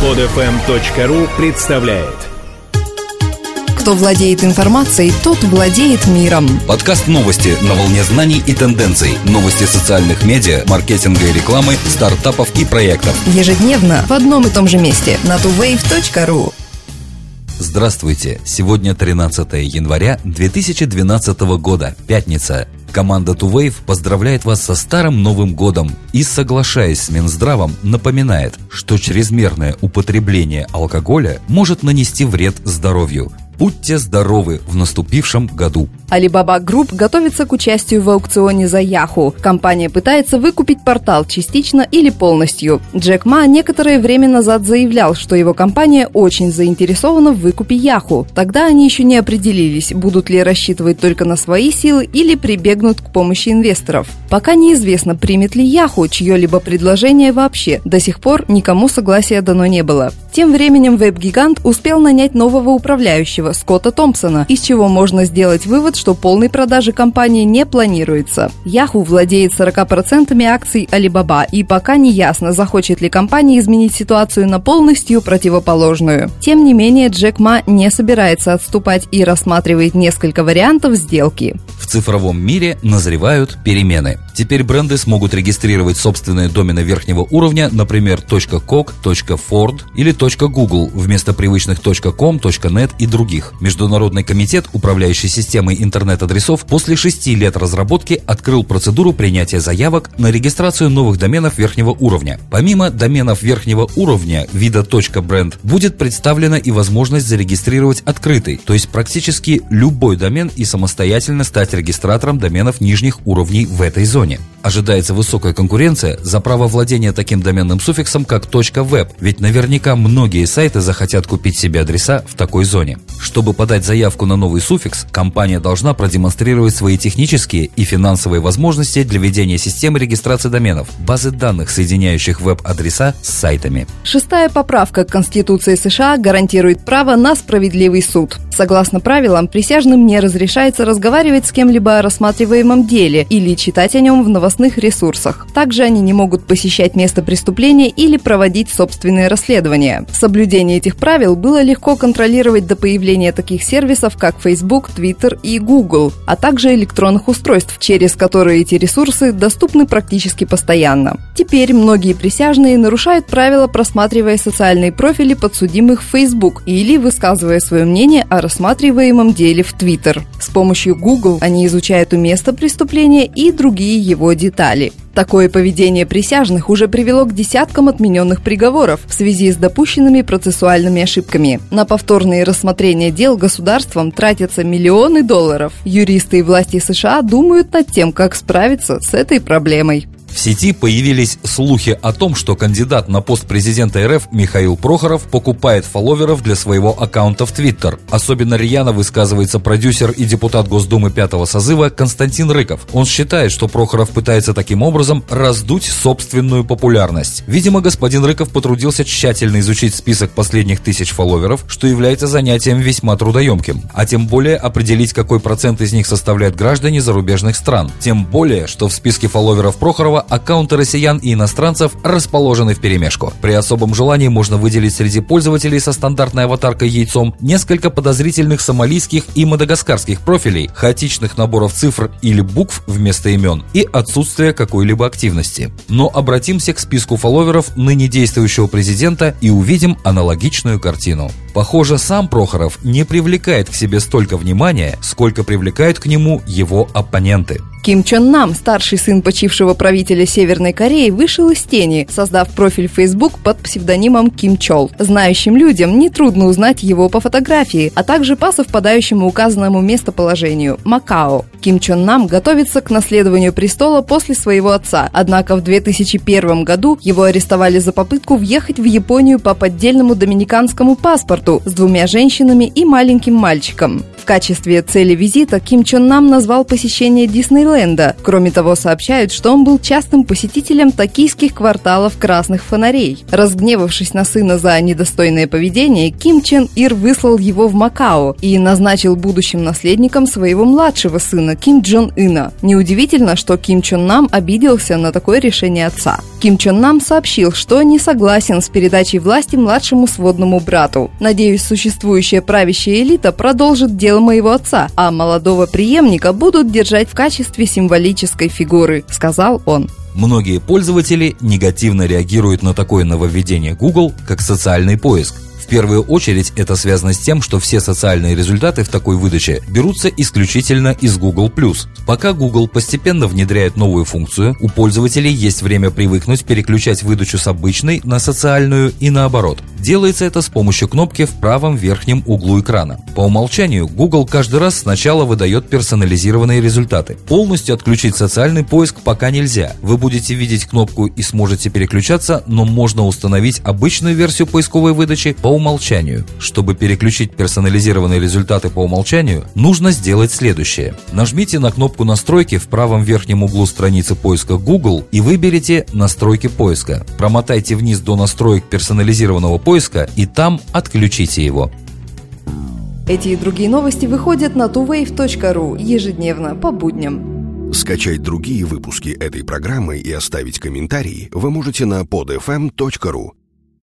Подфм.ру представляет Кто владеет информацией, тот владеет миром. Подкаст новости на волне знаний и тенденций. Новости социальных медиа, маркетинга и рекламы, стартапов и проектов. Ежедневно в одном и том же месте на tuwave.ru Здравствуйте! Сегодня 13 января 2012 года, пятница. Команда Tuwave поздравляет вас со Старым Новым Годом и, соглашаясь с Минздравом, напоминает, что чрезмерное употребление алкоголя может нанести вред здоровью. Будьте здоровы в наступившем году. Alibaba Group готовится к участию в аукционе за Yahoo. Компания пытается выкупить портал частично или полностью. Джек Ма некоторое время назад заявлял, что его компания очень заинтересована в выкупе Yahoo. Тогда они еще не определились, будут ли рассчитывать только на свои силы или прибегнут к помощи инвесторов. Пока неизвестно, примет ли Yahoo чье-либо предложение вообще. До сих пор никому согласия дано не было. Тем временем веб-гигант успел нанять нового управляющего Скотта Томпсона, из чего можно сделать вывод, что полной продажи компании не планируется. Yahoo владеет 40% акций Alibaba, и пока не ясно, захочет ли компания изменить ситуацию на полностью противоположную. Тем не менее, Джек Ма не собирается отступать и рассматривает несколько вариантов сделки. Цифровом мире назревают перемены. Теперь бренды смогут регистрировать собственные домены верхнего уровня, например, .coc, .ford или .google вместо привычных .com, .net и других. Международный комитет, управляющий системой интернет-адресов, после шести лет разработки открыл процедуру принятия заявок на регистрацию новых доменов верхнего уровня. Помимо доменов верхнего уровня вида .бренд будет представлена и возможность зарегистрировать открытый, то есть практически любой домен и самостоятельно стать регистратором доменов нижних уровней в этой зоне. Ожидается высокая конкуренция за право владения таким доменным суффиксом, как .web, ведь наверняка многие сайты захотят купить себе адреса в такой зоне. Чтобы подать заявку на новый суффикс, компания должна продемонстрировать свои технические и финансовые возможности для ведения системы регистрации доменов, базы данных, соединяющих веб-адреса с сайтами. Шестая поправка к Конституции США гарантирует право на справедливый суд. Согласно правилам, присяжным не разрешается разговаривать с кем-либо о рассматриваемом деле или читать о нем в новостных ресурсах. Также они не могут посещать место преступления или проводить собственные расследования. Соблюдение этих правил было легко контролировать до появления таких сервисов, как Facebook, Twitter и Google, а также электронных устройств, через которые эти ресурсы доступны практически постоянно. Теперь многие присяжные нарушают правила, просматривая социальные профили подсудимых в Facebook или высказывая свое мнение о рассматриваемом деле в Twitter. С помощью Google они изучают у места преступления и другие его детали. Такое поведение присяжных уже привело к десяткам отмененных приговоров в связи с допущенными процессуальными ошибками. На повторные рассмотрения дел государством тратятся миллионы долларов. Юристы и власти США думают над тем, как справиться с этой проблемой. Сети появились слухи о том, что кандидат на пост президента РФ Михаил Прохоров покупает фолловеров для своего аккаунта в Твиттер. Особенно рьяно высказывается продюсер и депутат Госдумы пятого созыва Константин Рыков. Он считает, что Прохоров пытается таким образом раздуть собственную популярность. Видимо, господин Рыков потрудился тщательно изучить список последних тысяч фолловеров, что является занятием весьма трудоемким. А тем более определить, какой процент из них составляют граждане зарубежных стран. Тем более, что в списке фолловеров Прохорова аккаунты россиян и иностранцев расположены в перемешку. При особом желании можно выделить среди пользователей со стандартной аватаркой яйцом несколько подозрительных сомалийских и мадагаскарских профилей, хаотичных наборов цифр или букв вместо имен и отсутствие какой-либо активности. Но обратимся к списку фолловеров ныне действующего президента и увидим аналогичную картину. Похоже, сам Прохоров не привлекает к себе столько внимания, сколько привлекают к нему его оппоненты. Ким Чон Нам, старший сын почившего правителя Северной Кореи, вышел из тени, создав профиль в Facebook под псевдонимом Ким Чол. Знающим людям нетрудно узнать его по фотографии, а также по совпадающему указанному местоположению – Макао. Ким Чон Нам готовится к наследованию престола после своего отца, однако в 2001 году его арестовали за попытку въехать в Японию по поддельному доминиканскому паспорту с двумя женщинами и маленьким мальчиком. Качестве цели визита Ким Чон Нам назвал посещение Диснейленда. Кроме того, сообщают, что он был частым посетителем токийских кварталов красных фонарей. Разгневавшись на сына за недостойное поведение, Ким Чен Ир выслал его в Макао и назначил будущим наследником своего младшего сына Ким Джон Ына. Неудивительно, что Ким Чон Нам обиделся на такое решение отца. Ким Чон Нам сообщил, что не согласен с передачей власти младшему сводному брату. Надеюсь, существующая правящая элита продолжит дело моего отца, а молодого преемника будут держать в качестве символической фигуры, сказал он. Многие пользователи негативно реагируют на такое нововведение Google, как социальный поиск – первую очередь это связано с тем, что все социальные результаты в такой выдаче берутся исключительно из Google+. Пока Google постепенно внедряет новую функцию, у пользователей есть время привыкнуть переключать выдачу с обычной на социальную и наоборот. Делается это с помощью кнопки в правом верхнем углу экрана. По умолчанию Google каждый раз сначала выдает персонализированные результаты. Полностью отключить социальный поиск пока нельзя. Вы будете видеть кнопку и сможете переключаться, но можно установить обычную версию поисковой выдачи по умолчанию. Чтобы переключить персонализированные результаты по умолчанию, нужно сделать следующее. Нажмите на кнопку настройки в правом верхнем углу страницы поиска Google и выберите настройки поиска. Промотайте вниз до настроек персонализированного поиска и там отключите его. Эти и другие новости выходят на tuwave.ru ежедневно по будням. Скачать другие выпуски этой программы и оставить комментарии вы можете на podfm.ru